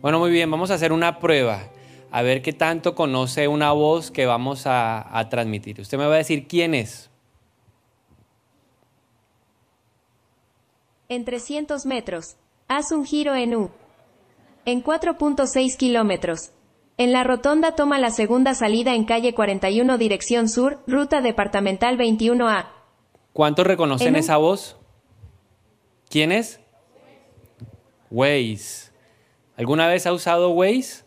Bueno, muy bien, vamos a hacer una prueba. A ver qué tanto conoce una voz que vamos a, a transmitir. Usted me va a decir quién es. En 300 metros. Haz un giro en U. En 4.6 kilómetros. En la rotonda toma la segunda salida en calle 41 dirección sur, ruta departamental 21A. ¿Cuántos reconocen esa voz? ¿Quién es? Waze. ¿Alguna vez ha usado Waze?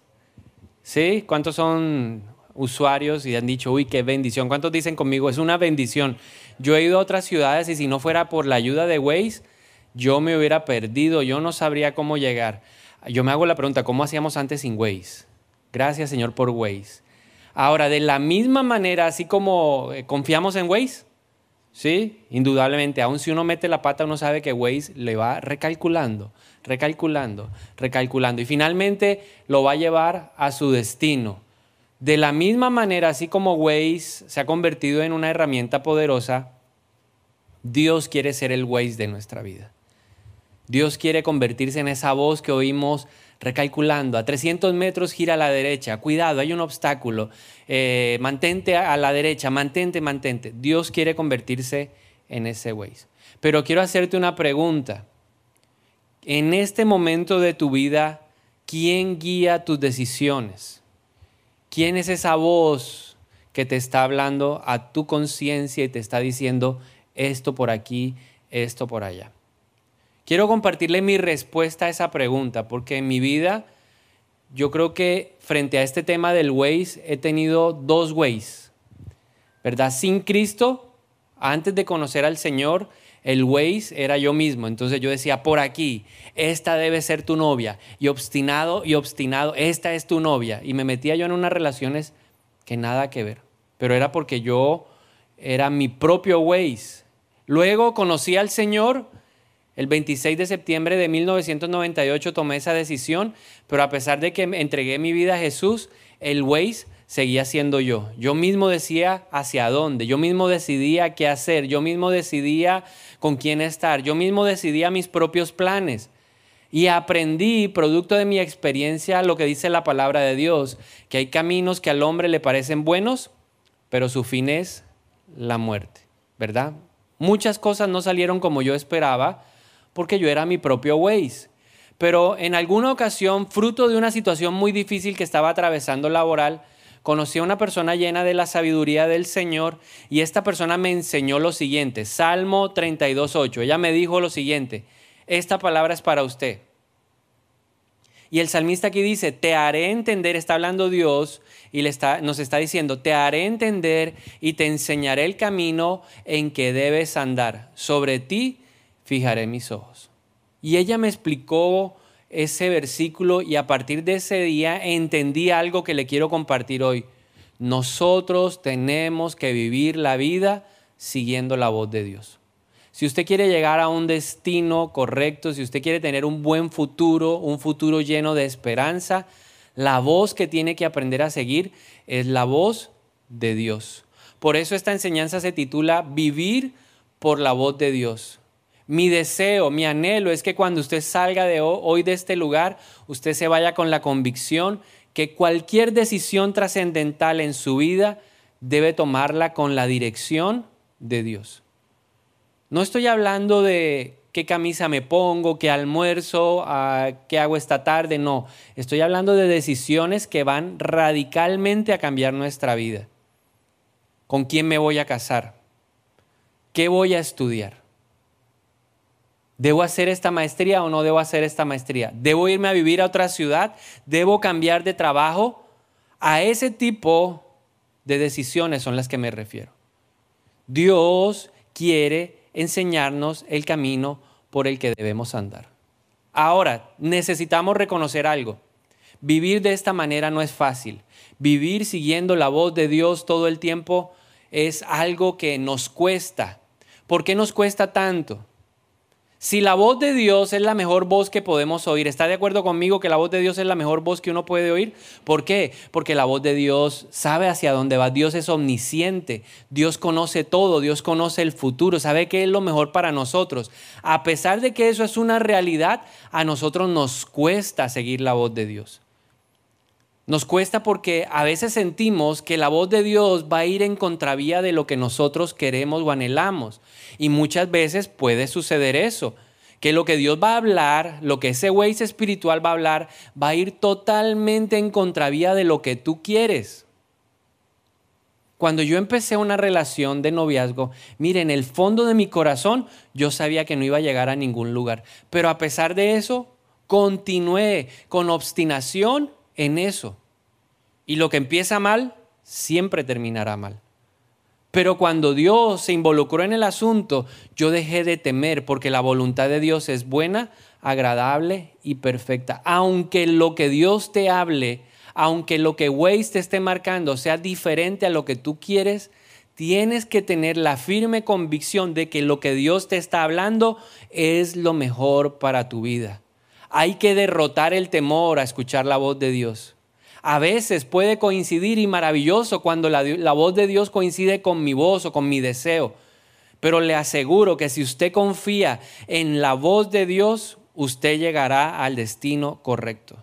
¿Sí? ¿Cuántos son usuarios y han dicho, uy, qué bendición? ¿Cuántos dicen conmigo, es una bendición? Yo he ido a otras ciudades y si no fuera por la ayuda de Waze, yo me hubiera perdido, yo no sabría cómo llegar. Yo me hago la pregunta, ¿cómo hacíamos antes sin Waze? Gracias, Señor, por Waze. Ahora, de la misma manera, así como eh, confiamos en Waze, Sí, indudablemente, aun si uno mete la pata, uno sabe que Waze le va recalculando, recalculando, recalculando y finalmente lo va a llevar a su destino. De la misma manera, así como Waze se ha convertido en una herramienta poderosa, Dios quiere ser el Waze de nuestra vida. Dios quiere convertirse en esa voz que oímos recalculando. A 300 metros gira a la derecha. Cuidado, hay un obstáculo. Eh, mantente a la derecha, mantente, mantente. Dios quiere convertirse en ese Waze. Pero quiero hacerte una pregunta. En este momento de tu vida, ¿quién guía tus decisiones? ¿Quién es esa voz que te está hablando a tu conciencia y te está diciendo esto por aquí, esto por allá? Quiero compartirle mi respuesta a esa pregunta, porque en mi vida yo creo que frente a este tema del Waze he tenido dos Waze, ¿verdad? Sin Cristo, antes de conocer al Señor, el Waze era yo mismo. Entonces yo decía, por aquí, esta debe ser tu novia. Y obstinado y obstinado, esta es tu novia. Y me metía yo en unas relaciones que nada que ver. Pero era porque yo era mi propio Waze. Luego conocí al Señor. El 26 de septiembre de 1998 tomé esa decisión, pero a pesar de que entregué mi vida a Jesús, el Waze seguía siendo yo. Yo mismo decía hacia dónde, yo mismo decidía qué hacer, yo mismo decidía con quién estar, yo mismo decidía mis propios planes. Y aprendí, producto de mi experiencia, lo que dice la palabra de Dios, que hay caminos que al hombre le parecen buenos, pero su fin es la muerte, ¿verdad? Muchas cosas no salieron como yo esperaba, porque yo era mi propio Waze. Pero en alguna ocasión, fruto de una situación muy difícil que estaba atravesando laboral, conocí a una persona llena de la sabiduría del Señor y esta persona me enseñó lo siguiente, Salmo 32.8. Ella me dijo lo siguiente, esta palabra es para usted. Y el salmista aquí dice, te haré entender, está hablando Dios y le nos está diciendo, te haré entender y te enseñaré el camino en que debes andar. Sobre ti fijaré mis ojos. Y ella me explicó ese versículo y a partir de ese día entendí algo que le quiero compartir hoy. Nosotros tenemos que vivir la vida siguiendo la voz de Dios. Si usted quiere llegar a un destino correcto, si usted quiere tener un buen futuro, un futuro lleno de esperanza, la voz que tiene que aprender a seguir es la voz de Dios. Por eso esta enseñanza se titula Vivir por la voz de Dios. Mi deseo, mi anhelo es que cuando usted salga de hoy de este lugar, usted se vaya con la convicción que cualquier decisión trascendental en su vida debe tomarla con la dirección de Dios. No estoy hablando de qué camisa me pongo, qué almuerzo, qué hago esta tarde, no. Estoy hablando de decisiones que van radicalmente a cambiar nuestra vida. ¿Con quién me voy a casar? ¿Qué voy a estudiar? ¿Debo hacer esta maestría o no debo hacer esta maestría? ¿Debo irme a vivir a otra ciudad? ¿Debo cambiar de trabajo? A ese tipo de decisiones son las que me refiero. Dios quiere enseñarnos el camino por el que debemos andar. Ahora, necesitamos reconocer algo. Vivir de esta manera no es fácil. Vivir siguiendo la voz de Dios todo el tiempo es algo que nos cuesta. ¿Por qué nos cuesta tanto? Si la voz de Dios es la mejor voz que podemos oír, ¿está de acuerdo conmigo que la voz de Dios es la mejor voz que uno puede oír? ¿Por qué? Porque la voz de Dios sabe hacia dónde va. Dios es omnisciente. Dios conoce todo. Dios conoce el futuro. Sabe qué es lo mejor para nosotros. A pesar de que eso es una realidad, a nosotros nos cuesta seguir la voz de Dios. Nos cuesta porque a veces sentimos que la voz de Dios va a ir en contravía de lo que nosotros queremos o anhelamos. Y muchas veces puede suceder eso, que lo que Dios va a hablar, lo que ese Waze espiritual va a hablar, va a ir totalmente en contravía de lo que tú quieres. Cuando yo empecé una relación de noviazgo, mire, en el fondo de mi corazón yo sabía que no iba a llegar a ningún lugar. Pero a pesar de eso, continué con obstinación en eso. Y lo que empieza mal, siempre terminará mal. Pero cuando Dios se involucró en el asunto, yo dejé de temer porque la voluntad de Dios es buena, agradable y perfecta. Aunque lo que Dios te hable, aunque lo que Waze te esté marcando sea diferente a lo que tú quieres, tienes que tener la firme convicción de que lo que Dios te está hablando es lo mejor para tu vida. Hay que derrotar el temor a escuchar la voz de Dios. A veces puede coincidir y maravilloso cuando la, voz de Dios coincide con mi voz o con mi deseo. Pero le aseguro que si usted confía en la voz de Dios, usted llegará al destino correcto.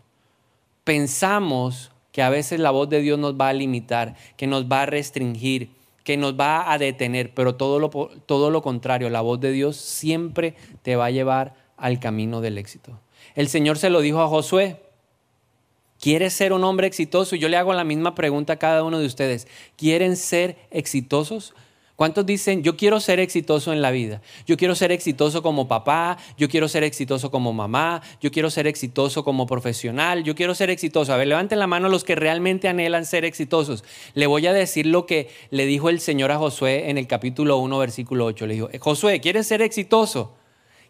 Pensamos que a veces la voz de Dios nos va a limitar, que nos va a restringir, que nos va a detener, pero todo lo, todo lo contrario, la voz de Dios siempre te va a llevar al camino del éxito. El Señor se lo dijo a Josué. ¿Quieres ser un hombre exitoso? Yo le hago la misma pregunta a cada uno de ustedes. ¿Quieren ser exitosos? ¿Cuántos dicen, yo quiero ser exitoso en la vida? Yo quiero ser exitoso como papá, yo quiero ser exitoso como mamá, yo quiero ser exitoso como profesional, yo quiero ser exitoso. A ver, levanten la mano los que realmente anhelan ser exitosos. Le voy a decir lo que le dijo el Señor a Josué en el capítulo 1, versículo 8. Le dijo, Josué, ¿quieres ser exitoso?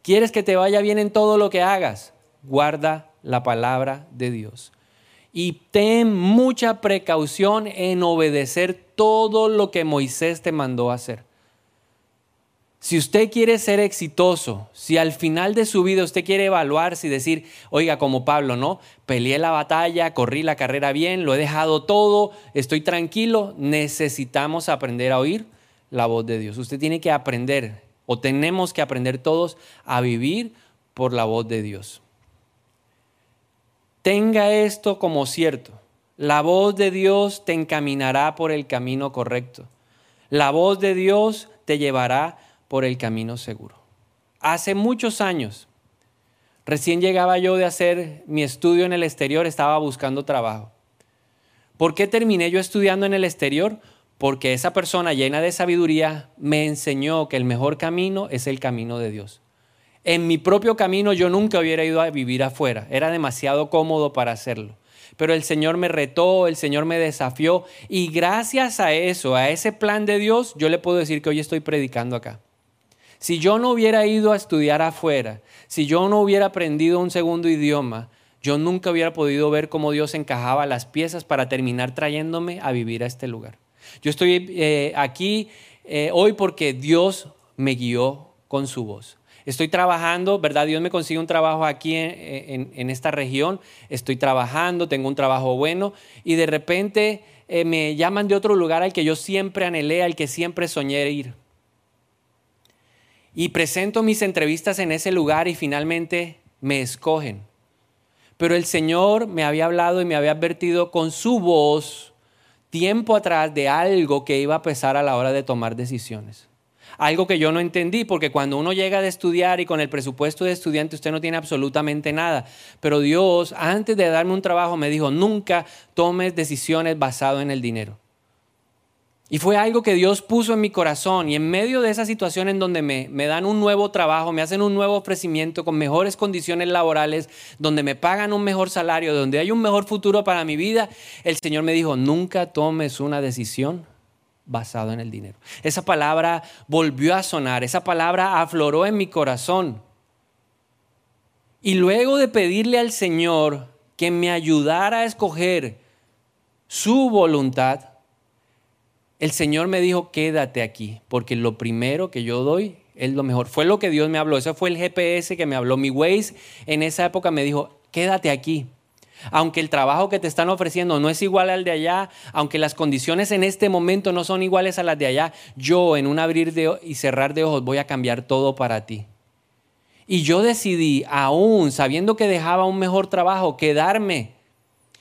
¿Quieres que te vaya bien en todo lo que hagas? Guarda la palabra de Dios. Y ten mucha precaución en obedecer todo lo que Moisés te mandó hacer. Si usted quiere ser exitoso, si al final de su vida usted quiere evaluarse y decir, oiga, como Pablo, ¿no? Peleé la batalla, corrí la carrera bien, lo he dejado todo, estoy tranquilo, necesitamos aprender a oír la voz de Dios. Usted tiene que aprender, o tenemos que aprender todos, a vivir por la voz de Dios. Tenga esto como cierto. La voz de Dios te encaminará por el camino correcto. La voz de Dios te llevará por el camino seguro. Hace muchos años, recién llegaba yo de hacer mi estudio en el exterior, estaba buscando trabajo. ¿Por qué terminé yo estudiando en el exterior? Porque esa persona llena de sabiduría me enseñó que el mejor camino es el camino de Dios. En mi propio camino yo nunca hubiera ido a vivir afuera, era demasiado cómodo para hacerlo. Pero el Señor me retó, el Señor me desafió y gracias a eso, a ese plan de Dios, yo le puedo decir que hoy estoy predicando acá. Si yo no hubiera ido a estudiar afuera, si yo no hubiera aprendido un segundo idioma, yo nunca hubiera podido ver cómo Dios encajaba las piezas para terminar trayéndome a vivir a este lugar. Yo estoy eh, aquí eh, hoy porque Dios me guió con su voz. Estoy trabajando, ¿verdad? Dios me consigue un trabajo aquí en, esta región. Estoy trabajando, tengo un trabajo bueno y de repente eh, me llaman de otro lugar al que yo siempre anhelé, al que siempre soñé ir. Y presento mis entrevistas en ese lugar y finalmente me escogen. Pero el Señor me había hablado y me había advertido con su voz tiempo atrás de algo que iba a pesar a la hora de tomar decisiones algo que yo no entendí, porque cuando uno llega de estudiar y con el presupuesto de estudiante usted no tiene absolutamente nada. Pero Dios, antes de darme un trabajo, me dijo, nunca tomes decisiones basadas en el dinero. Y fue algo que Dios puso en mi corazón y en medio de esa situación en donde me, me, dan un nuevo trabajo, me hacen un nuevo ofrecimiento con mejores condiciones laborales, donde me pagan un mejor salario, donde hay un mejor futuro para mi vida, el Señor me dijo, nunca tomes una decisión basado en el dinero. Esa palabra volvió a sonar, esa palabra afloró en mi corazón. Y luego de pedirle al Señor que me ayudara a escoger su voluntad, el Señor me dijo, quédate aquí, porque lo primero que yo doy es lo mejor. Fue lo que Dios me habló, ese fue el GPS que me habló. Mi Waze en esa época me dijo, quédate aquí. Aunque el trabajo que te están ofreciendo no es igual al de allá, aunque las condiciones en este momento no son iguales a las de allá, yo en un abrir y cerrar de ojos voy a cambiar todo para ti. Y yo decidí, aún sabiendo que dejaba un mejor trabajo, quedarme.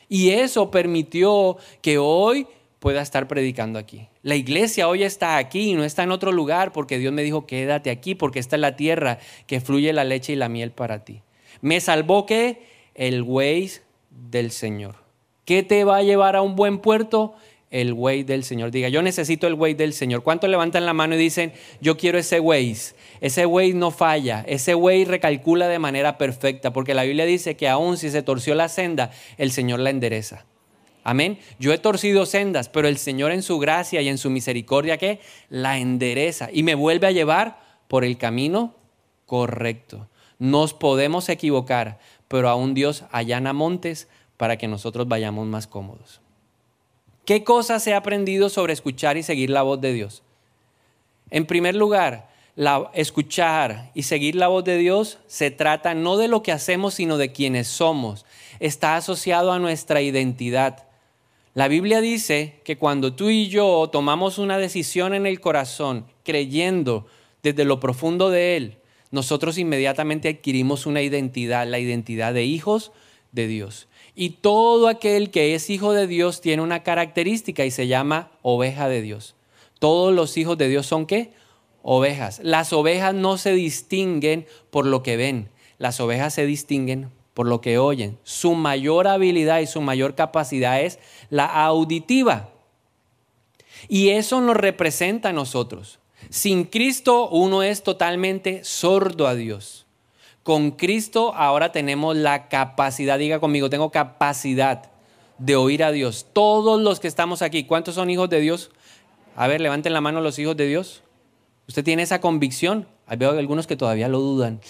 Y eso permitió que hoy pueda estar predicando aquí. La iglesia hoy está aquí y no está en otro lugar porque Dios me dijo, quédate aquí porque esta es la tierra que fluye la leche y la miel para ti. Me salvó que el Waze del Señor. ¿Qué te va a llevar a un buen puerto? el way del Señor. Diga, yo necesito el way del Señor. ¿Cuántos levantan la mano y dicen, yo quiero ese way? Ese way no falla, ese way recalcula de manera perfecta, porque la Biblia dice que aun si se torció la senda, el Señor la endereza. Amén. Yo he torcido sendas, pero el Señor en su gracia y en su misericordia que la endereza y me vuelve a llevar por el camino correcto. Nos podemos equivocar, pero aún Dios allana montes para que nosotros vayamos más cómodos. ¿Qué cosas he aprendido sobre escuchar y seguir la voz de Dios? En primer lugar, la, escuchar y seguir la voz de Dios se trata no de lo que hacemos, sino de quienes somos. Está asociado a nuestra identidad. La Biblia dice que cuando tú y yo tomamos una decisión en el corazón, creyendo desde lo profundo de Él, nosotros inmediatamente adquirimos una identidad, la identidad de hijos de Dios. Y todo aquel que es hijo de Dios tiene una característica y se llama oveja de Dios. Todos los hijos de Dios son qué? Ovejas. Las ovejas no se distinguen por lo que ven, las ovejas se distinguen por lo que oyen. Su mayor habilidad y su mayor capacidad es la auditiva. Y eso nos representa a nosotros. Sin Cristo uno es totalmente sordo a Dios. Con Cristo ahora tenemos la capacidad, diga conmigo, tengo capacidad de oír a Dios. Todos los que estamos aquí, ¿cuántos son hijos de Dios? A ver, levanten la mano los hijos de Dios. ¿Usted tiene esa convicción? Veo algunos que todavía lo dudan.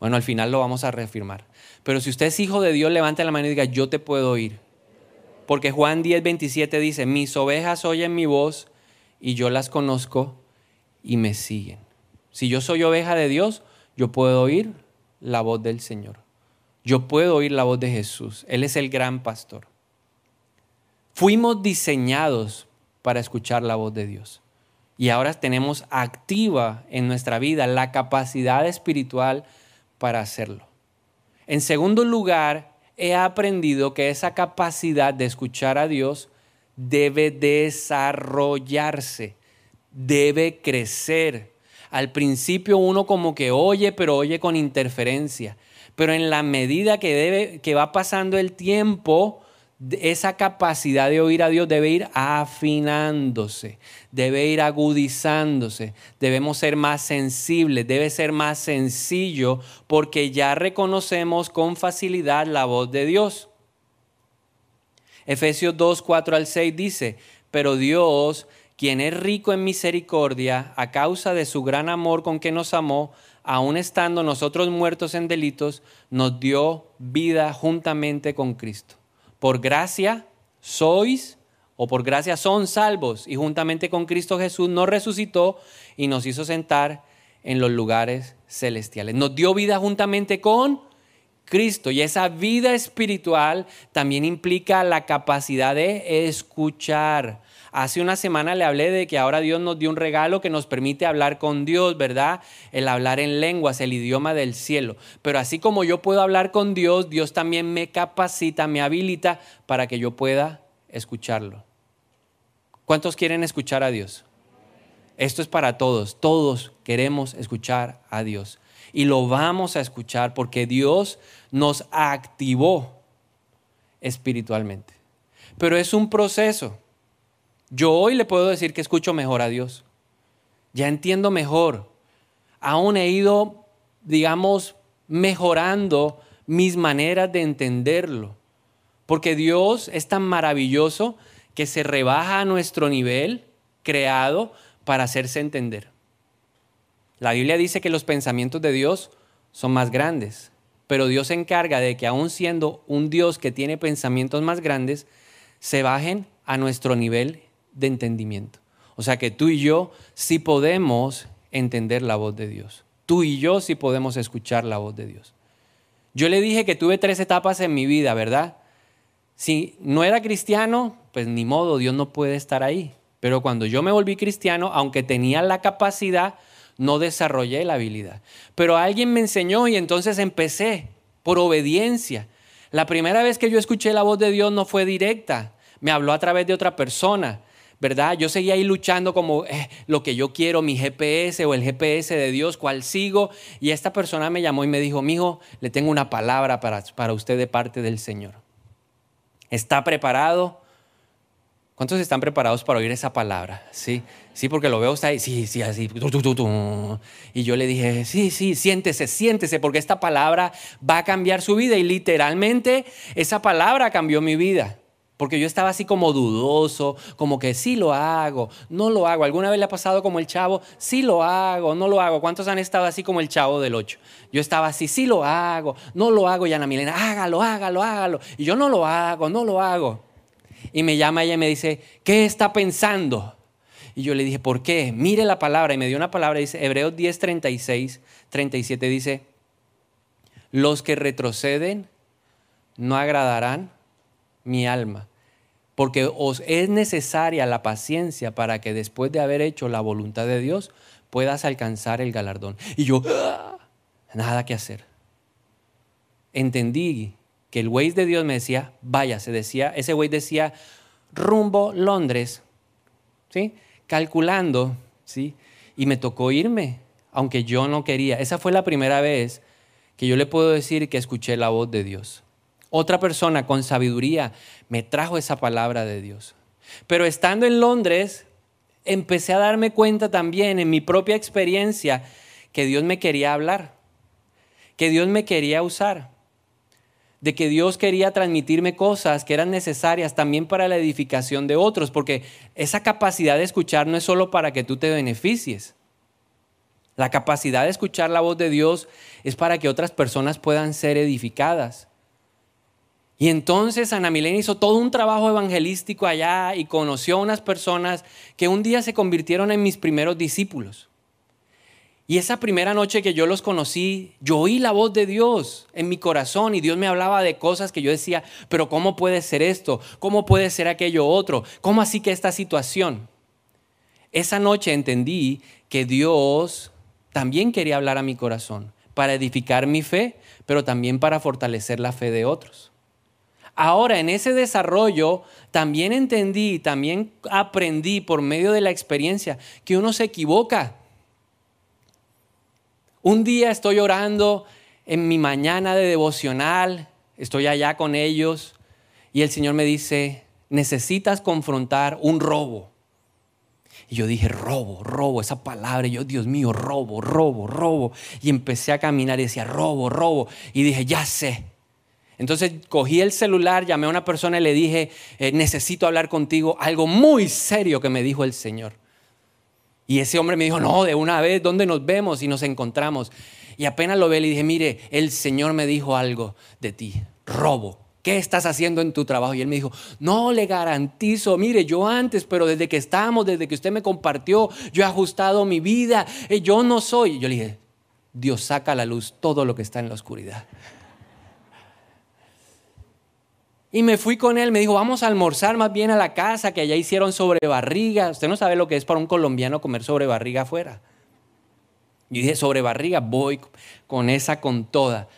Bueno, al final lo vamos a reafirmar. Pero si usted es hijo de Dios, levante la mano y diga, yo te puedo oír. Porque Juan 10, 27 dice, mis ovejas oyen mi voz y yo las conozco y me siguen. Si yo soy oveja de Dios, yo puedo oír la voz del Señor. Yo puedo oír la voz de Jesús. Él es el gran pastor. Fuimos diseñados para escuchar la voz de Dios. Y ahora tenemos activa en nuestra vida la capacidad espiritual para hacerlo. En segundo lugar, he aprendido que esa capacidad de escuchar a Dios debe desarrollarse, debe crecer. Al principio uno como que oye, pero oye con interferencia. Pero en la medida que, debe, que va pasando el tiempo, esa capacidad de oír a Dios debe ir afinándose, debe ir agudizándose, debemos ser más sensibles, debe ser más sencillo porque ya reconocemos con facilidad la voz de Dios. Efesios 2, 4 al 6 dice, pero Dios quien es rico en misericordia, a causa de su gran amor con que nos amó, aun estando nosotros muertos en delitos, nos dio vida juntamente con Cristo. Por gracia sois, o por gracia son salvos, y juntamente con Cristo Jesús nos resucitó y nos hizo sentar en los lugares celestiales. Nos dio vida juntamente con Cristo. Y esa vida espiritual también implica la capacidad de escuchar. Hace una semana le hablé de que ahora Dios nos dio un regalo que nos permite hablar con Dios, ¿verdad? El hablar en lenguas, el idioma del cielo. Pero así como yo puedo hablar con Dios, Dios también me capacita, me habilita para que yo pueda escucharlo. ¿Cuántos quieren escuchar a Dios? Esto es para todos. Todos queremos escuchar a Dios. Y lo vamos a escuchar porque Dios nos activó espiritualmente. Pero es un proceso. Yo hoy le puedo decir que escucho mejor a Dios. Ya entiendo mejor. Aún he ido, digamos, mejorando mis maneras de entenderlo. Porque Dios es tan maravilloso que se rebaja a nuestro nivel creado para hacerse entender. La Biblia dice que los pensamientos de Dios son más grandes, pero Dios se encarga de que aun siendo un Dios que tiene pensamientos más grandes, se bajen a nuestro nivel de entendimiento. O sea que tú y yo sí podemos entender la voz de Dios. Tú y yo sí podemos escuchar la voz de Dios. Yo le dije que tuve tres etapas en mi vida, ¿verdad? Si no era cristiano, pues ni modo, Dios no puede estar ahí. Pero cuando yo me volví cristiano, aunque tenía la capacidad, no desarrollé la habilidad. Pero alguien me enseñó y entonces empecé por obediencia. La primera vez que yo escuché la voz de Dios no fue directa, me habló a través de otra persona. ¿verdad? Yo seguía ahí luchando como eh, lo que yo quiero, mi GPS o el GPS de Dios, cuál sigo. Y esta persona me llamó y me dijo, mijo, le tengo una palabra para, para usted de parte del Señor. ¿Está preparado? ¿Cuántos están preparados para oír esa palabra? Sí, sí, porque lo veo está ahí, sí, sí, así. Y yo le dije, sí, sí, siéntese, siéntese, porque esta palabra va a cambiar su vida. Y literalmente esa palabra cambió mi vida. Porque yo estaba así como dudoso, como que sí lo hago, no lo hago. ¿Alguna vez le ha pasado como el chavo? Sí lo hago, no lo hago. ¿Cuántos han estado así como el chavo del 8? Yo estaba así, sí lo hago, no lo hago. Y Ana Milena, hágalo, hágalo, hágalo. Y yo no lo hago, no lo hago. Y me llama ella y me dice, ¿qué está pensando? Y yo le dije, ¿por qué? Mire la palabra. Y me dio una palabra, dice, Hebreos 10, 36, 37, dice, los que retroceden no agradarán mi alma, porque os es necesaria la paciencia para que después de haber hecho la voluntad de Dios puedas alcanzar el galardón. Y yo, ¡ah! nada que hacer. Entendí que el Waze de Dios me decía, vaya, se decía, ese Waze decía rumbo Londres, ¿sí? Calculando, ¿sí? Y me tocó irme, aunque yo no quería. Esa fue la primera vez que yo le puedo decir que escuché la voz de Dios. Otra persona con sabiduría me trajo esa palabra de Dios. Pero estando en Londres, empecé a darme cuenta también en mi propia experiencia que Dios me quería hablar, que Dios me quería usar, de que Dios quería transmitirme cosas que eran necesarias también para la edificación de otros, porque esa capacidad de escuchar no es solo para que tú te beneficies. La capacidad de escuchar la voz de Dios es para que otras personas puedan ser edificadas. Y entonces Ana Milena hizo todo un trabajo evangelístico allá y conoció a unas personas que un día se convirtieron en mis primeros discípulos. Y esa primera noche que yo los conocí, yo oí la voz de Dios en mi corazón y Dios me hablaba de cosas que yo decía, pero ¿cómo puede ser esto? ¿Cómo puede ser aquello otro? ¿Cómo así que esta situación? Esa noche entendí que Dios también quería hablar a mi corazón para edificar mi fe, pero también para fortalecer la fe de otros. Ahora, en ese desarrollo, también entendí, también aprendí por medio de la experiencia que uno se equivoca. Un día estoy orando en mi mañana de devocional, estoy allá con ellos y el Señor me dice, necesitas confrontar un robo. Y yo dije, robo, robo, esa palabra. Yo, Dios mío, robo, robo, robo. Y empecé a caminar y decía, robo, robo. Y dije, ya sé, entonces cogí el celular, llamé a una persona y le dije, eh, necesito hablar contigo, algo muy serio que me dijo el Señor. Y ese hombre me dijo, no, de una vez, ¿dónde nos vemos? Y nos encontramos. Y apenas lo ve, le dije, mire, el Señor me dijo algo de ti, robo. ¿Qué estás haciendo en tu trabajo? Y él me dijo, no le garantizo, mire, yo antes, pero desde que estamos, desde que usted me compartió, yo he ajustado mi vida, eh, yo no soy. Yo le dije, Dios saca a la luz todo lo que está en la oscuridad. Y me fui con él, me dijo, vamos a almorzar más bien a la casa, que allá hicieron sobre barriga. Usted no sabe lo que es para un colombiano comer sobre barriga afuera. Yo dije, sobre barriga, voy con esa con toda.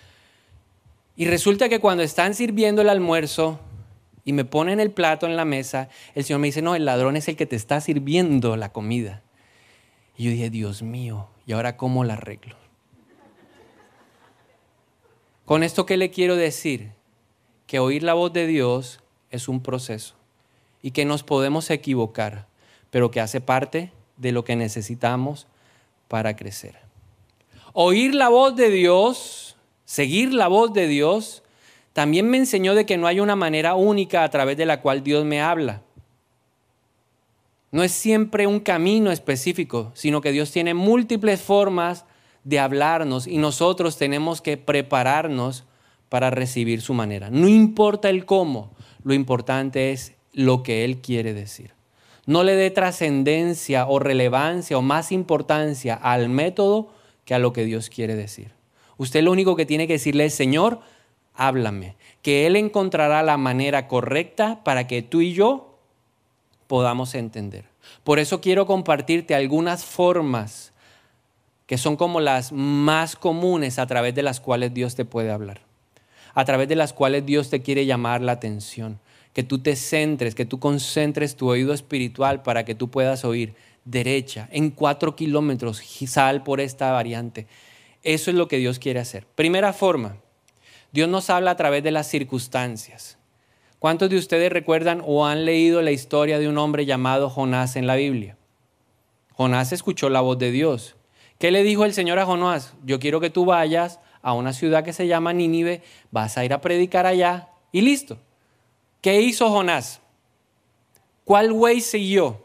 Y resulta que cuando están sirviendo el almuerzo y me ponen el plato en la mesa, el Señor me dice, no, el ladrón es el que te está sirviendo la comida. Y yo dije, Dios mío, ¿y ahora cómo la arreglo? Con esto, ¿qué le quiero decir? Que oír la voz de Dios es un proceso y que nos podemos equivocar, pero que hace parte de lo que necesitamos para crecer. Oír la voz de Dios, seguir la voz de Dios, también me enseñó de que no hay una manera única a través de la cual Dios me habla. No es siempre un camino específico, sino que Dios tiene múltiples formas de hablarnos y nosotros tenemos que prepararnos para recibir su manera. No importa el cómo, lo importante es lo que Él quiere decir. No le dé trascendencia o relevancia o más importancia al método que a lo que Dios quiere decir. Usted lo único que tiene que decirle es, Señor, háblame, que Él encontrará la manera correcta para que tú y yo podamos entender. Por eso quiero compartirte algunas formas que son como las más comunes a través de las cuales Dios te puede hablar, a través de las cuales Dios te quiere llamar la atención que tú te centres, que tú concentres tu oído espiritual para que tú puedas oír derecha, en cuatro kilómetros, sal por esta variante. Eso es lo que Dios quiere hacer. Primera forma, Dios nos habla a través de las circunstancias. ¿Cuántos de ustedes recuerdan o han leído la historia de un hombre llamado Jonás en la Biblia? Jonás escuchó la voz de Dios. ¿Qué le dijo el Señor a Jonás? Yo quiero que tú vayas a una ciudad que se llama Nínive, vas a ir a predicar allá y listo. ¿Qué hizo Jonás? ¿Cuál Waze siguió?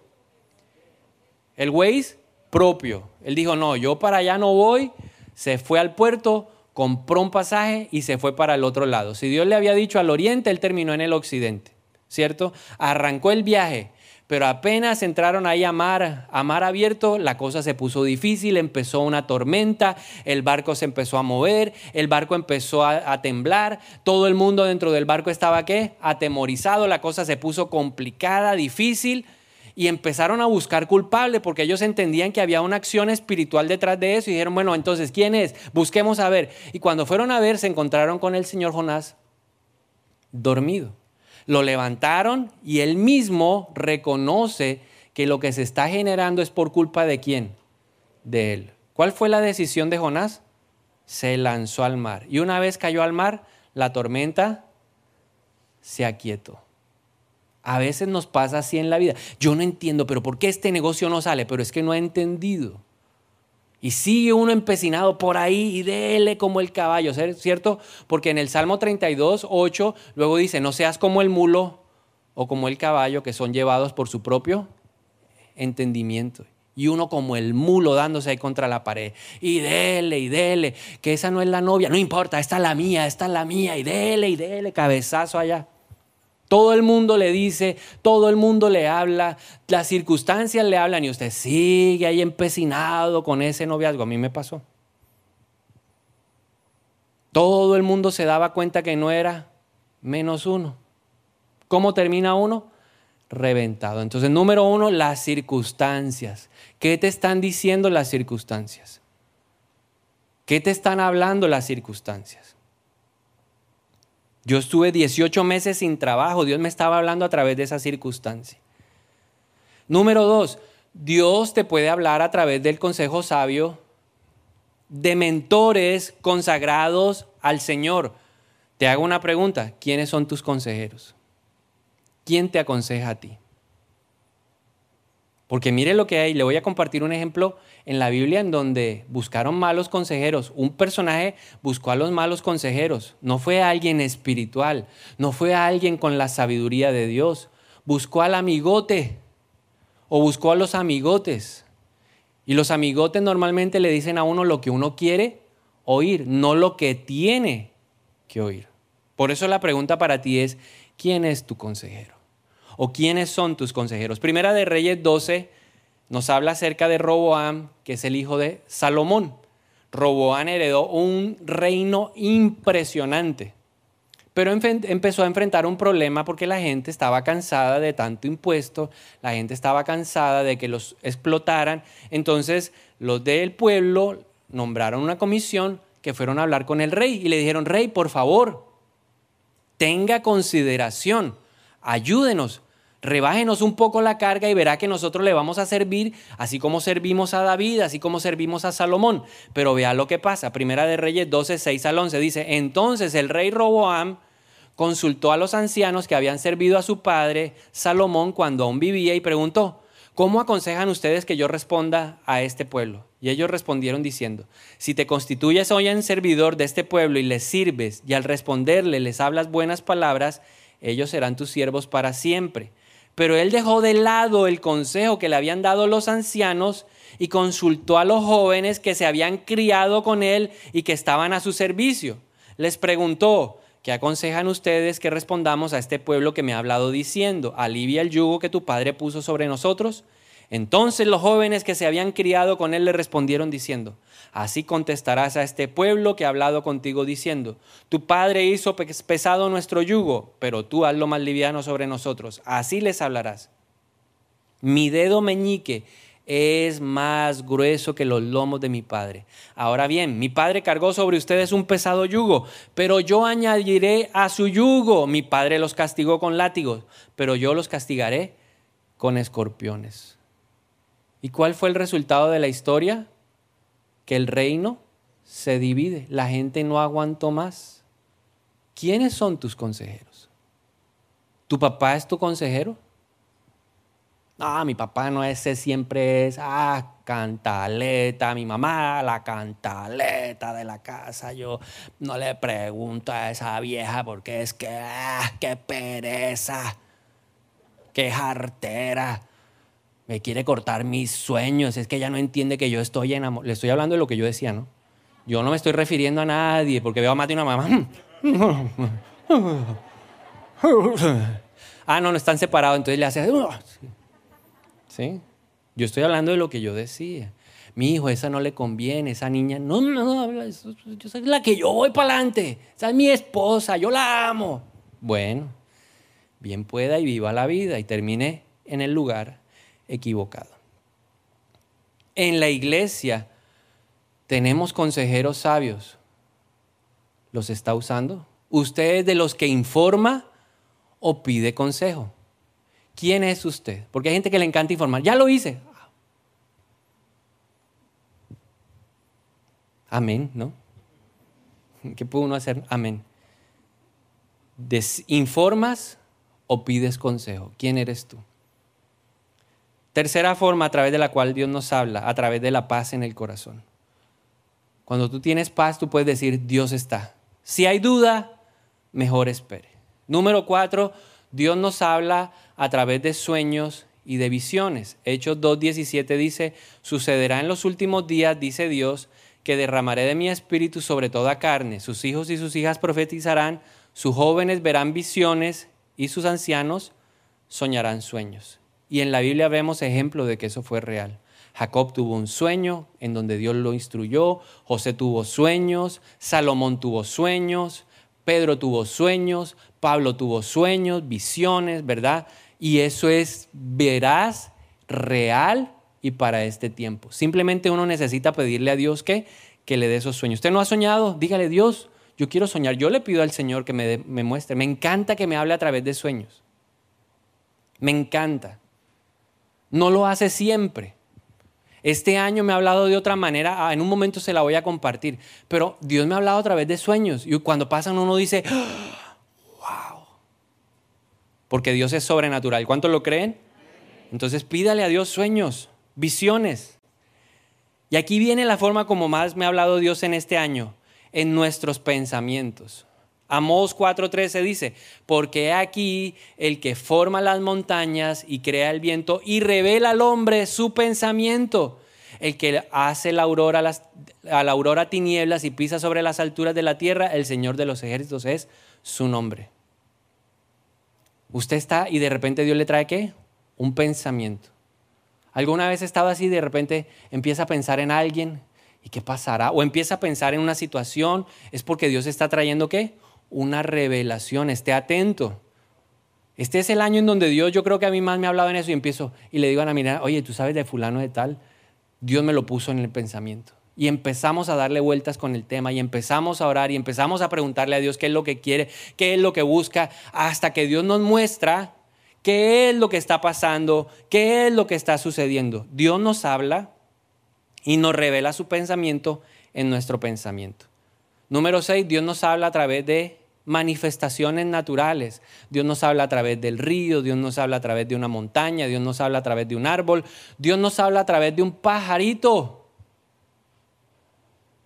El Waze propio. Él dijo, no, yo para allá no voy. Se fue al puerto, compró un pasaje y se fue para el otro lado. Si Dios le había dicho al oriente, él terminó en el occidente, ¿cierto? Arrancó el viaje pero apenas entraron ahí a mar, a mar abierto, la cosa se puso difícil, empezó una tormenta, el barco se empezó a mover, el barco empezó a, temblar, todo el mundo dentro del barco estaba qué? Atemorizado, la cosa se puso complicada, difícil y empezaron a buscar culpable porque ellos entendían que había una acción espiritual detrás de eso y dijeron, bueno, entonces, ¿quién es? Busquemos a ver. Y cuando fueron a ver, se encontraron con el señor Jonás dormido. Lo levantaron y él mismo reconoce que lo que se está generando es por culpa de quién? De él. ¿Cuál fue la decisión de Jonás? Se lanzó al mar. Y una vez cayó al mar, la tormenta se aquietó. A veces nos pasa así en la vida. Yo no entiendo, pero ¿por qué este negocio no sale? Pero es que no ha entendido. Y sigue uno empecinado por ahí y dele como el caballo, ¿cierto? Porque en el Salmo 32, 8, luego dice, no seas como el mulo o como el caballo que son llevados por su propio entendimiento. Y uno como el mulo dándose ahí contra la pared. Y dele, y dele, que esa no es la novia, no importa, esta es la mía, esta es la mía, y dele, y dele, cabezazo allá. Todo el mundo le dice, todo el mundo le habla, las circunstancias le hablan y usted sigue ahí empecinado con ese noviazgo. A mí me pasó. Todo el mundo se daba cuenta que no era menos uno. ¿Cómo termina uno? Reventado. Entonces, número uno, las circunstancias. ¿Qué te están diciendo las circunstancias? ¿Qué te están hablando las circunstancias? Yo estuve 18 meses sin trabajo, Dios me estaba hablando a través de esa circunstancia. Número dos, Dios te puede hablar a través del consejo sabio de mentores consagrados al Señor. Te hago una pregunta, ¿quiénes son tus consejeros? ¿Quién te aconseja a ti? Porque mire lo que hay, le voy a compartir un ejemplo en la Biblia en donde buscaron malos consejeros. Un personaje buscó a los malos consejeros. No fue alguien espiritual, no fue alguien con la sabiduría de Dios. Buscó al amigote o buscó a los amigotes. Y los amigotes normalmente le dicen a uno lo que uno quiere oír, no lo que tiene que oír. Por eso la pregunta para ti es, ¿quién es tu consejero? ¿O quiénes son tus consejeros? Primera de Reyes 12 nos habla acerca de Roboam, que es el hijo de Salomón. Roboam heredó un reino impresionante, pero empezó a enfrentar un problema porque la gente estaba cansada de tanto impuesto, la gente estaba cansada de que los explotaran, entonces los del pueblo nombraron una comisión que fueron a hablar con el rey y le dijeron, rey, por favor, tenga consideración, ayúdenos, rebájenos un poco la carga y verá que nosotros le vamos a servir así como servimos a David, así como servimos a Salomón. Pero vea lo que pasa. Primera de Reyes 12, 6 al 11 dice, entonces el rey Roboam consultó a los ancianos que habían servido a su padre Salomón cuando aún vivía y preguntó, ¿cómo aconsejan ustedes que yo responda a este pueblo? Y ellos respondieron diciendo, si te constituyes hoy en servidor de este pueblo y les sirves y al responderle les hablas buenas palabras, ellos serán tus siervos para siempre. Pero él dejó de lado el consejo que le habían dado los ancianos y consultó a los jóvenes que se habían criado con él y que estaban a su servicio. Les preguntó, ¿Qué aconsejan ustedes que respondamos a este pueblo que me ha hablado diciendo, alivia el yugo que tu padre puso sobre nosotros? Entonces los jóvenes que se habían criado con él le respondieron diciendo, así contestarás a este pueblo que ha hablado contigo diciendo, tu padre hizo pesado nuestro yugo, pero tú hazlo más liviano sobre nosotros. Así les hablarás. Mi dedo meñique es más grueso que los lomos de mi Padre. Ahora bien, mi Padre cargó sobre ustedes un pesado yugo, pero yo añadiré a su yugo. Mi Padre los castigó con látigos, pero yo los castigaré con escorpiones. ¿Y cuál fue el resultado de la historia? Que el reino se divide, la gente no aguantó más. ¿Quiénes son tus consejeros? ¿Tu papá es tu consejero? Ah, mi papá no ese siempre es, ah, cantaleta, mi mamá, la cantaleta de la casa. Yo no le pregunto a esa vieja porque es que, ah, qué pereza, qué jartera. Me quiere cortar mis sueños. Es que ella no entiende que yo estoy enamorado. Le estoy hablando de lo que yo decía, ¿no? Yo no me estoy refiriendo a nadie porque veo a Mati y una mamá. ah, no, no están separados. Entonces le hace. ¿Sí? Yo estoy hablando de lo que yo decía. Mi hijo, esa no le conviene, esa niña, no, no, no, yo soy la que yo voy para adelante. Esa es mi esposa, yo la amo. Bueno, bien pueda y viva la vida y termine en el lugar equivocado. En la iglesia tenemos consejeros sabios. ¿Los está usando? ¿Usted es de los que informa o pide consejo? ¿Quién es usted? Porque hay gente que le encanta informar. Ya lo hice. Amén, ¿no? ¿Qué puede uno hacer? Amén. ¿Informas o pides consejo? ¿Quién eres tú? Tercera forma a través de la cual Dios nos habla, a través de la paz en el corazón. Cuando tú tienes paz, tú puedes decir, Dios está. Si hay duda, mejor espere. Número cuatro, Dios nos habla a través de sueños y de visiones. Hechos 2.17 dice, sucederá en los últimos días, dice Dios, que derramaré de mi espíritu sobre toda carne. Sus hijos y sus hijas profetizarán, sus jóvenes verán visiones y sus ancianos soñarán sueños. Y en la Biblia vemos ejemplo de que eso fue real. Jacob tuvo un sueño en donde Dios lo instruyó, José tuvo sueños, Salomón tuvo sueños, Pedro tuvo sueños, Pablo tuvo sueños, visiones, ¿verdad? Y eso es veraz, real y para este tiempo. Simplemente uno necesita pedirle a Dios que, que le dé esos sueños. ¿Usted no ha soñado? Dígale, Dios, yo quiero soñar. Yo le pido al Señor que me, me muestre. Me encanta que me hable a través de sueños. Me encanta. No lo hace siempre. Este año me ha hablado de otra manera, ah, en un momento se la voy a compartir, pero Dios me ha hablado a través de sueños y cuando pasan uno dice, wow, porque Dios es sobrenatural. ¿Cuántos lo creen? Entonces pídale a Dios sueños, visiones. Y aquí viene la forma como más me ha hablado Dios en este año, en nuestros pensamientos. Amós 4:13 dice, porque aquí el que forma las montañas y crea el viento y revela al hombre su pensamiento, el que hace la aurora, a la aurora tinieblas y pisa sobre las alturas de la tierra, el Señor de los ejércitos es su nombre. Usted está y de repente Dios le trae qué? Un pensamiento. ¿Alguna vez estaba así y de repente empieza a pensar en alguien y qué pasará? O empieza a pensar en una situación, es porque Dios está trayendo qué? Una revelación, esté atento. Este es el año en donde Dios, yo creo que a mí más me ha hablado en eso y empiezo y le digo a Ana, oye, tú sabes de fulano de tal, Dios me lo puso en el pensamiento. Y empezamos a darle vueltas con el tema y empezamos a orar y empezamos a preguntarle a Dios qué es lo que quiere, qué es lo que busca, hasta que Dios nos muestra qué es lo que está pasando, qué es lo que está sucediendo. Dios nos habla y nos revela su pensamiento en nuestro pensamiento. Número seis, Dios nos habla a través de manifestaciones naturales. Dios nos habla a través del río, Dios nos habla a través de una montaña, Dios nos habla a través de un árbol, Dios nos habla a través de un pajarito.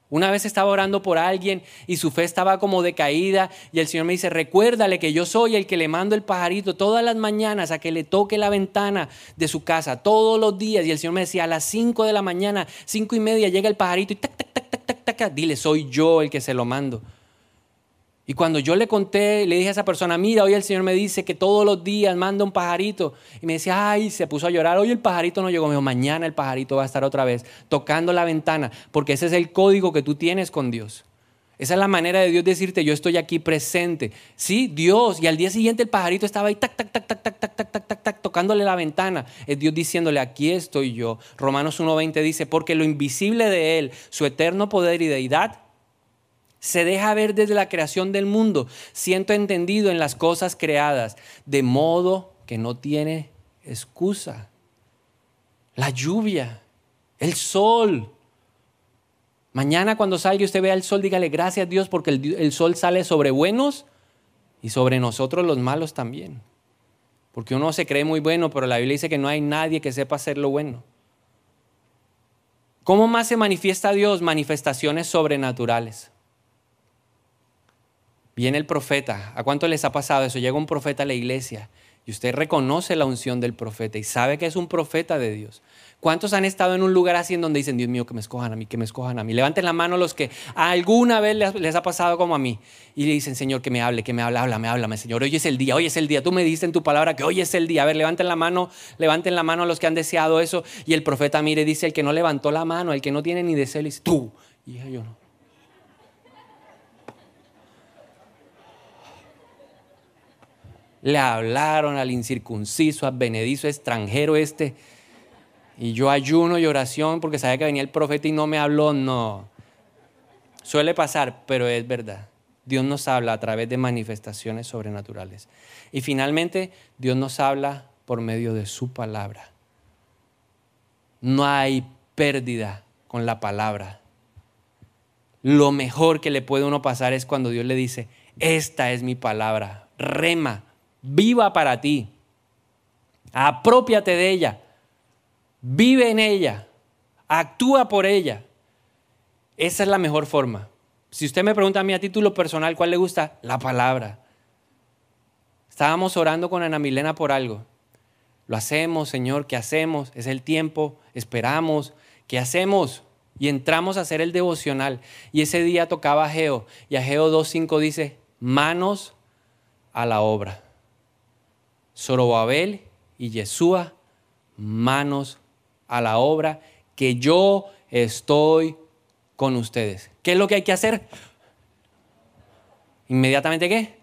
Una vez estaba orando por alguien y su fe estaba como decaída y el Señor me dice, recuérdale que yo soy el que le mando el pajarito todas las mañanas a que le toque la ventana de su casa todos los días. Y el Señor me decía, a las 5 de la mañana, cinco y media, llega el pajarito y tac, tac, tac, tac, tac, tac, dile, soy yo el que se lo mando. Y cuando yo le conté, le dije a esa persona, mira, hoy el Señor me dice que todos los días manda un pajarito. Y me decía, ay, se puso a llorar, hoy el pajarito no llegó. Me dijo, mañana el pajarito va a estar otra vez tocando la ventana, porque ese es el código que tú tienes con Dios. Esa es la manera de Dios decirte, yo estoy aquí presente. Sí, Dios. Y al día siguiente el pajarito estaba ahí, tac, tac, tac, tac, tac, tac, tac, tac, tac, tac, tocándole la ventana. Es Dios diciéndole, aquí estoy yo. Romanos 1.20 dice, porque lo invisible de Él, su eterno poder y deidad, se deja ver desde la creación del mundo, siento entendido en las cosas creadas, de modo que no tiene excusa. La lluvia, el sol. Mañana cuando salga y usted vea el sol, dígale gracias a Dios porque el, el sol sale sobre buenos y sobre nosotros los malos también. Porque uno se cree muy bueno, pero la Biblia dice que no hay nadie que sepa hacer lo bueno. ¿Cómo más se manifiesta Dios? Manifestaciones sobrenaturales. Viene el profeta. ¿A cuánto les ha pasado eso? Llega un profeta a la iglesia y usted reconoce la unción del profeta y sabe que es un profeta de Dios. ¿Cuántos han estado en un lugar así en donde dicen, Dios mío, que me escojan a mí, que me escojan a mí? Levanten la mano los que alguna vez les, ha pasado como a mí. Y le dicen, Señor, que me hable, que me hable, háblame, háblame, Señor. Hoy es el día, hoy es el día. Tú me diste en tu palabra que hoy es el día. A ver, levanten la mano, levanten la mano a los que han deseado eso. Y el profeta mire, dice, el que no levantó la mano, el que no tiene ni deseo, le dice, tú. Y yo no. Le hablaron al incircunciso, al benedizo extranjero este. Y yo ayuno y oración porque sabía que venía el profeta y no me habló. No. Suele pasar, pero es verdad. Dios nos habla a través de manifestaciones sobrenaturales. Y finalmente, Dios nos habla por medio de su palabra. No hay pérdida con la palabra. Lo mejor que le puede uno pasar es cuando Dios le dice, esta es mi palabra, rema, viva para ti. Apropiate de ella. Vive en ella. Actúa por ella. Esa es la mejor forma. Si usted me pregunta a mí a título personal cuál le gusta, la palabra. Estábamos orando con Ana Milena por algo. Lo hacemos, Señor, ¿qué hacemos? Es el tiempo, esperamos, ¿qué hacemos? Y entramos a hacer el devocional. Y ese día tocaba Geo. Y a Geo 2.5 dice, manos a la obra. Zorobabel y Yeshua, manos a la obra, que yo estoy con ustedes. ¿Qué es lo que hay que hacer? Inmediatamente, ¿qué?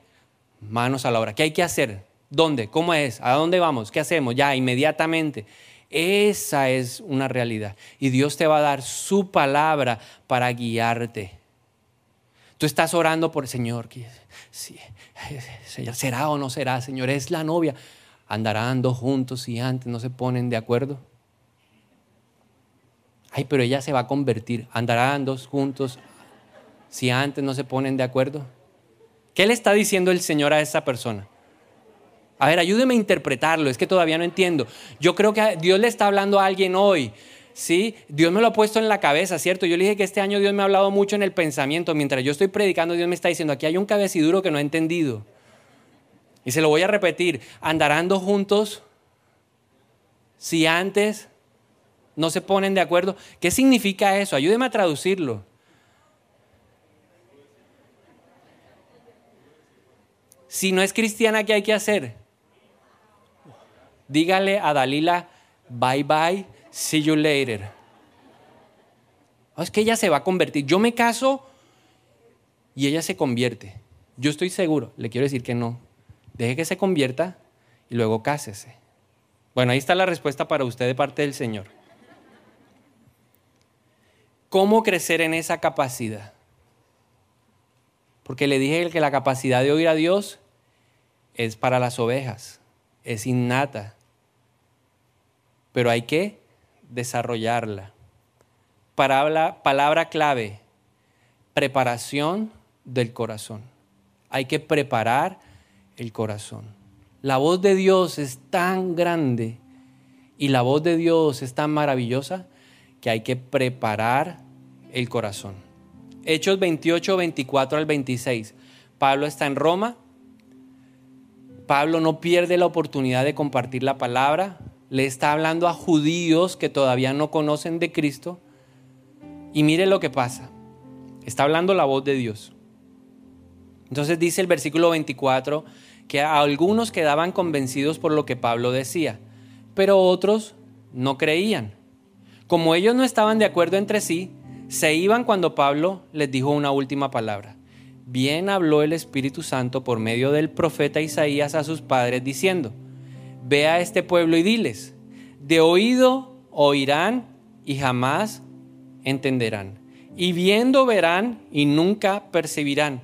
Manos a la obra. ¿Qué hay que hacer? ¿Dónde? ¿Cómo es? ¿A dónde vamos? ¿Qué hacemos? Ya, inmediatamente. Esa es una realidad. Y Dios te va a dar su palabra para guiarte. Tú estás orando por el Señor. Sí, ¿Será o no será, Señor? Es la novia. ¿Andarán dos juntos y antes no se ponen de acuerdo? Ay, pero ella se va a convertir. ¿Andarán dos juntos si antes no se ponen de acuerdo? ¿Qué le está diciendo el Señor a esa persona? A ver, ayúdeme a interpretarlo, es que todavía no entiendo. Yo creo que Dios le está hablando a alguien hoy. ¿Sí? Dios me lo ha puesto en la cabeza, ¿cierto? Yo le dije que este año Dios me ha hablado mucho en el pensamiento. Mientras yo estoy predicando, Dios me está diciendo, aquí hay un cabeciduro que no he entendido. Y se lo voy a repetir, andarán dos juntos si antes no se ponen de acuerdo. ¿Qué significa eso? Ayúdeme a traducirlo. Si no es cristiana, ¿qué hay que hacer? Dígale a Dalila, bye bye, see you later. Es que ella se va a convertir. Yo me caso y ella se convierte. Yo estoy seguro, le quiero decir que no. Deje que se convierta y luego cásese. Bueno, ahí está la respuesta para usted de parte del Señor. ¿Cómo crecer en esa capacidad? Porque le dije que la capacidad de oír a Dios es para las ovejas, es innata, pero hay que desarrollarla. Palabra, palabra clave, preparación del corazón. Hay que preparar el corazón. La voz de Dios es tan grande y la voz de Dios es tan maravillosa que hay que preparar el corazón. Hechos 28, 24 al 26. Pablo está en Roma. Pablo no pierde la oportunidad de compartir la palabra. Le está hablando a judíos que todavía no conocen de Cristo. Y mire lo que pasa. Está hablando la voz de Dios. Entonces dice el versículo 24 que algunos quedaban convencidos por lo que Pablo decía, pero otros no creían. Como ellos no estaban de acuerdo entre sí, se iban cuando Pablo les dijo una última palabra. Bien habló el Espíritu Santo por medio del profeta Isaías a sus padres diciendo, Ve a este pueblo y diles, de oído oirán y jamás entenderán, y viendo verán y nunca percibirán,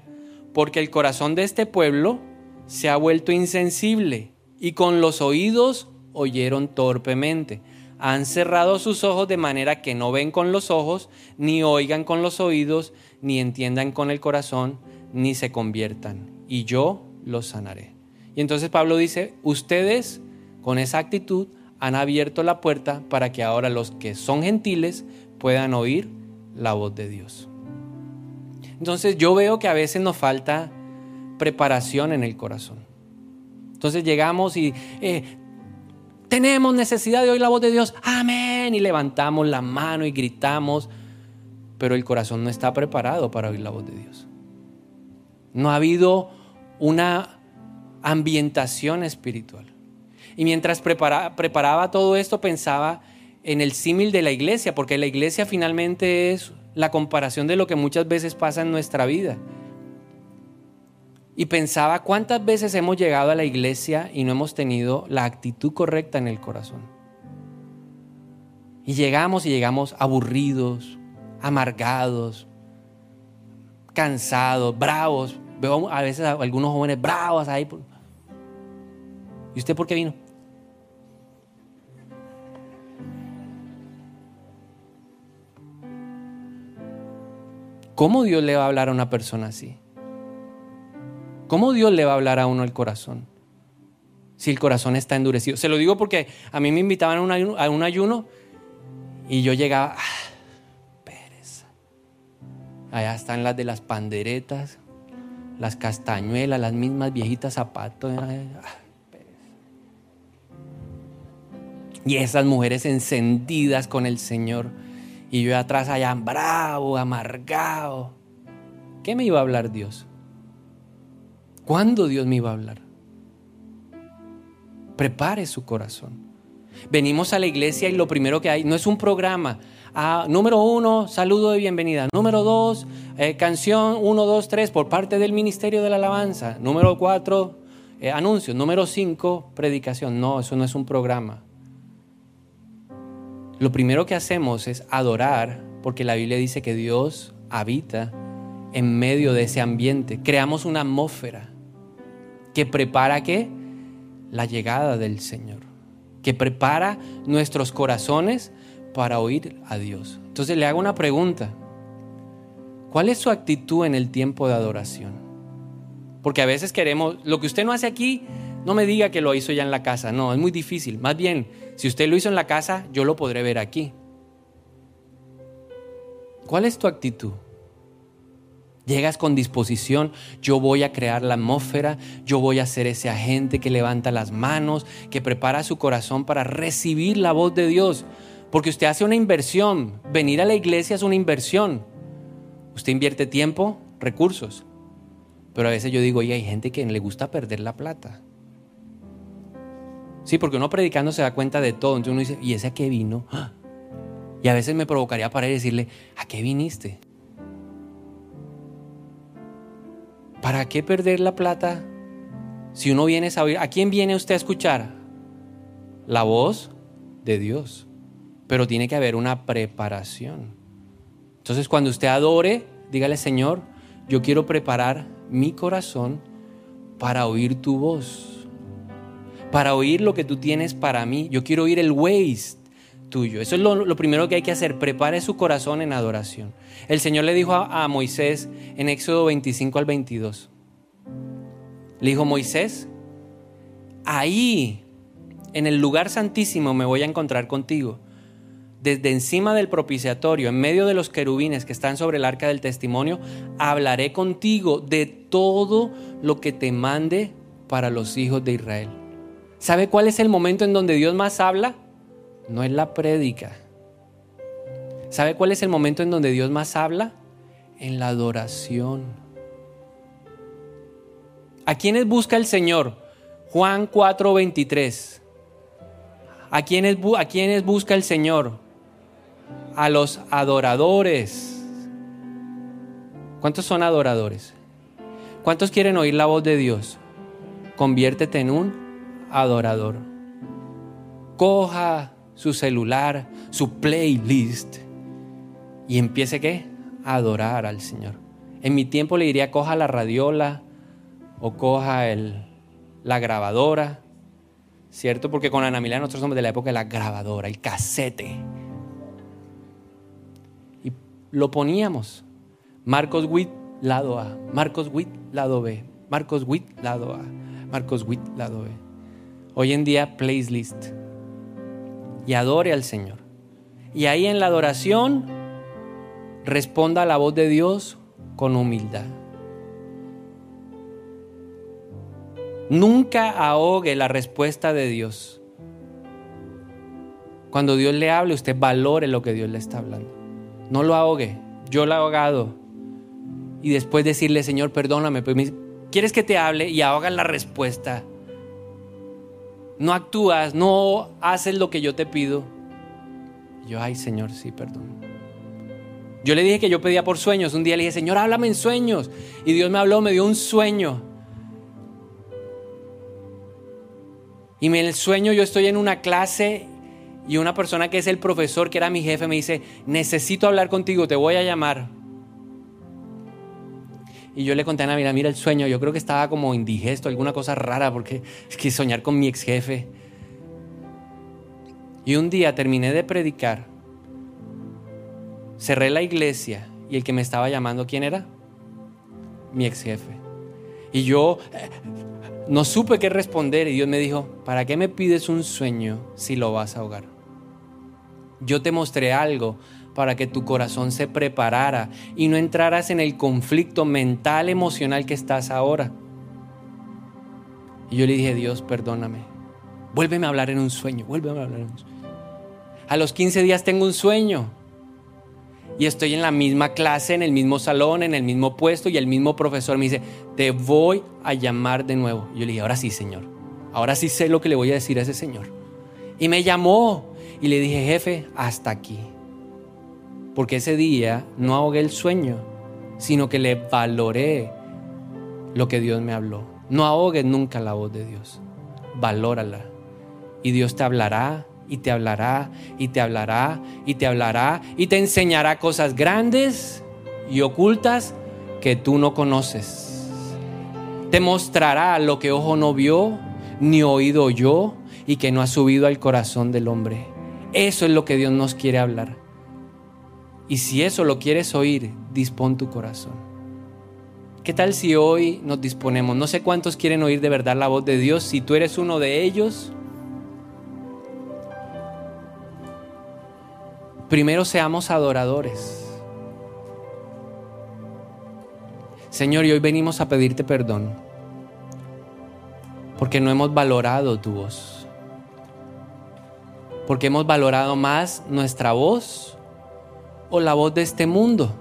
porque el corazón de este pueblo se ha vuelto insensible y con los oídos oyeron torpemente. Han cerrado sus ojos de manera que no ven con los ojos, ni oigan con los oídos, ni entiendan con el corazón, ni se conviertan. Y yo los sanaré. Y entonces Pablo dice, ustedes con esa actitud han abierto la puerta para que ahora los que son gentiles puedan oír la voz de Dios. Entonces yo veo que a veces nos falta preparación en el corazón. Entonces llegamos y eh, tenemos necesidad de oír la voz de Dios, amén, y levantamos la mano y gritamos, pero el corazón no está preparado para oír la voz de Dios. No ha habido una ambientación espiritual. Y mientras preparaba todo esto pensaba en el símil de la iglesia, porque la iglesia finalmente es la comparación de lo que muchas veces pasa en nuestra vida. Y pensaba cuántas veces hemos llegado a la iglesia y no hemos tenido la actitud correcta en el corazón. Y llegamos y llegamos aburridos, amargados, cansados, bravos. Veo a veces a algunos jóvenes bravos ahí. ¿Y usted por qué vino? ¿Cómo Dios le va a hablar a una persona así? ¿Cómo Dios le va a hablar a uno el corazón? Si el corazón está endurecido. Se lo digo porque a mí me invitaban a un ayuno, y yo llegaba, ah. Allá están las de las panderetas, las castañuelas, las mismas viejitas zapatos. Ah, y esas mujeres encendidas con el Señor. Y yo atrás allá bravo, amargado. ¿Qué me iba a hablar Dios? ¿Cuándo Dios me iba a hablar? Prepare su corazón. Venimos a la iglesia y lo primero que hay no es un programa. Ah, número uno, saludo de bienvenida. Número dos, eh, canción uno, dos, tres por parte del Ministerio de la Alabanza. Número cuatro, eh, anuncios. Número cinco, predicación. No, eso no es un programa. Lo primero que hacemos es adorar, porque la Biblia dice que Dios habita en medio de ese ambiente. Creamos una atmósfera que prepara qué? La llegada del Señor, que prepara nuestros corazones para oír a Dios. Entonces le hago una pregunta. ¿Cuál es su actitud en el tiempo de adoración? Porque a veces queremos, lo que usted no hace aquí, no me diga que lo hizo ya en la casa. No, es muy difícil. Más bien, si usted lo hizo en la casa, yo lo podré ver aquí. ¿Cuál es tu actitud? Llegas con disposición, yo voy a crear la atmósfera, yo voy a ser ese agente que levanta las manos, que prepara su corazón para recibir la voz de Dios. Porque usted hace una inversión, venir a la iglesia es una inversión. Usted invierte tiempo, recursos. Pero a veces yo digo, y hay gente que le gusta perder la plata. Sí, porque uno predicando se da cuenta de todo. Entonces uno dice, ¿y ese a qué vino? Y a veces me provocaría para decirle, ¿a qué viniste? ¿Para qué perder la plata si uno viene a oír? ¿A quién viene usted a escuchar? La voz de Dios. Pero tiene que haber una preparación. Entonces cuando usted adore, dígale, Señor, yo quiero preparar mi corazón para oír tu voz. Para oír lo que tú tienes para mí. Yo quiero oír el waste tuyo. Eso es lo, primero que hay que hacer. Prepare su corazón en adoración. El Señor le dijo a, a Moisés en Éxodo 25 al 22. Le dijo, Moisés, ahí, en el lugar santísimo, me voy a encontrar contigo. Desde encima del propiciatorio, en medio de los querubines que están sobre el arca del testimonio, hablaré contigo de todo lo que te mande para los hijos de Israel. ¿Sabe cuál es el momento en donde Dios más habla? no es la prédica. ¿Sabe cuál es el momento en donde Dios más habla? En la adoración. ¿A quiénes busca el Señor? Juan 4:23. ¿A ¿A quiénes busca el Señor? A los adoradores. ¿Cuántos son adoradores? ¿Cuántos quieren oír la voz de Dios? Conviértete en un adorador. Coja su celular, su playlist y empiece qué? A adorar al Señor. En mi tiempo le diría coja la radiola o coja el, la grabadora, ¿cierto? Porque con Ana Milena nosotros somos de la época de la grabadora, el casete. Y lo poníamos. Marcos Witt, lado A. Marcos Witt, lado B. Marcos Witt, lado A. Marcos Witt, lado B. Hoy en día, playlist. Y adore al Señor. Y ahí en la adoración, responda a la voz de Dios con humildad. Nunca ahogue la respuesta de Dios. Cuando Dios le hable, usted valore lo que Dios le está hablando. No lo ahogue. Yo lo he ahogado. Y después decirle, Señor, perdóname. ¿Quieres que te hable? Y ahoga la respuesta. No actúas, no haces lo que yo te pido. yo, ay, Señor, sí, perdón. Yo le dije que yo pedía por sueños. Un día le dije, Señor, háblame en sueños. Y Dios me habló, me dio un sueño. Y en el sueño yo estoy en una clase y una persona que es el profesor, que era mi jefe, me dice, necesito hablar contigo, te voy a llamar. Y yo le conté a Ana, mira, mira el sueño, yo creo que estaba como indigesto, alguna cosa rara, porque es que soñar con mi ex jefe. Y un día terminé de predicar, cerré la iglesia y el que me estaba llamando, ¿quién era? Mi ex jefe. Y yo no supe qué responder y Dios me dijo, ¿para qué me pides un sueño si lo vas a ahogar? Yo te mostré algo para que tu corazón se preparara y no entraras en el conflicto mental, emocional que estás ahora. Y yo le dije, Dios, perdóname. Vuélveme a hablar en un sueño, vuélveme a hablar en un sueño. A los 15 días tengo un sueño y estoy en la misma clase, en el mismo salón, en el mismo puesto y el mismo profesor me dice, te voy a llamar de nuevo. Yo le dije, ahora sí, Señor, ahora sí sé lo que le voy a decir a ese Señor. Y me llamó y le dije, jefe, hasta aquí. Porque ese día no ahogué el sueño, sino que le valoré lo que Dios me habló. No ahogues nunca la voz de Dios, valórala. Y Dios te hablará y te hablará y te hablará y te hablará y te enseñará cosas grandes y ocultas que tú no conoces. Te mostrará lo que ojo no vio ni oído yo y que no ha subido al corazón del hombre. Eso es lo que Dios nos quiere hablar. Y si eso lo quieres oír, dispón tu corazón. ¿Qué tal si hoy nos disponemos? No sé cuántos quieren oír de verdad la voz de Dios. Si tú eres uno de ellos, primero seamos adoradores. Señor, y hoy venimos a pedirte perdón porque no hemos valorado tu voz. Porque hemos valorado más nuestra voz o la voz de este mundo.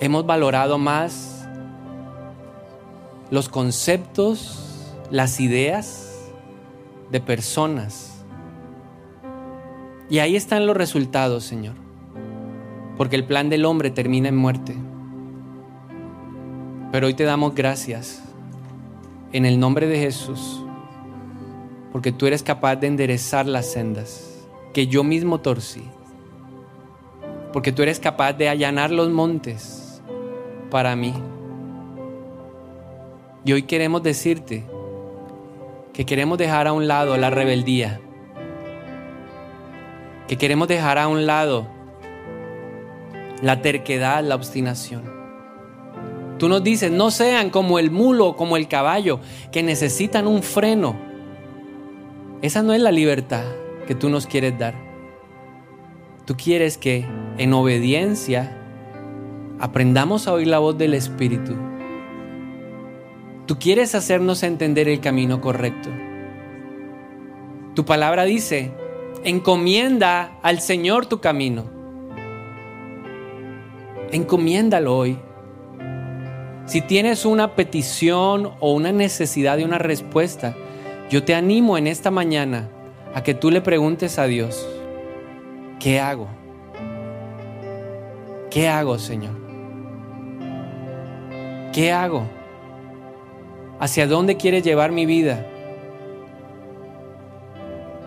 Hemos valorado más los conceptos, las ideas de personas y ahí están los resultados, Señor. Porque el plan del hombre termina en muerte. Pero hoy te damos gracias en el nombre de Jesús. Porque tú eres capaz de enderezar las sendas que yo mismo torcí. Porque tú eres capaz de allanar los montes para mí. Y hoy queremos decirte que queremos dejar a un lado la rebeldía que queremos dejar a un lado la terquedad, la obstinación. Tú nos dices, no sean como el mulo, como el caballo, que necesitan un freno. Esa no es la libertad que tú nos quieres dar. Tú quieres que en obediencia aprendamos a oír la voz del Espíritu. Tú quieres hacernos entender el camino correcto. Tu palabra dice Encomienda al Señor tu camino. Encomiéndalo hoy. Si tienes una petición o una necesidad de una respuesta, yo te animo en esta mañana a que tú le preguntes a Dios, ¿qué hago? ¿Qué hago, Señor? ¿Qué hago? ¿Hacia dónde quieres llevar mi vida?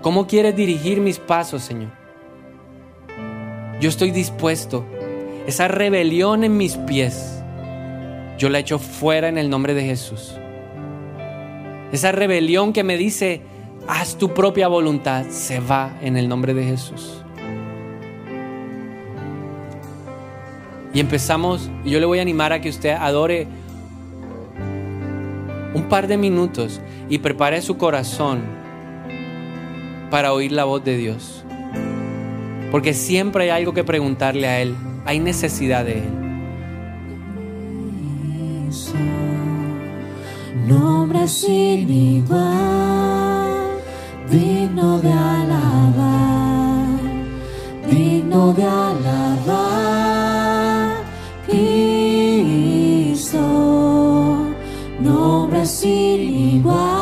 ¿Cómo quieres dirigir mis pasos, Señor? Yo estoy dispuesto. Esa rebelión en mis pies, yo la echo fuera en el nombre de Jesús. Esa rebelión que me dice, haz tu propia voluntad, se va en el nombre de Jesús. Y empezamos, y yo le voy a animar a que usted adore un par de minutos y prepare su corazón para oír la voz de Dios. Porque siempre hay algo que preguntarle a Él, hay necesidad de Él. Nombre sin igual, digno de alabar, digno de alabar. sin igual.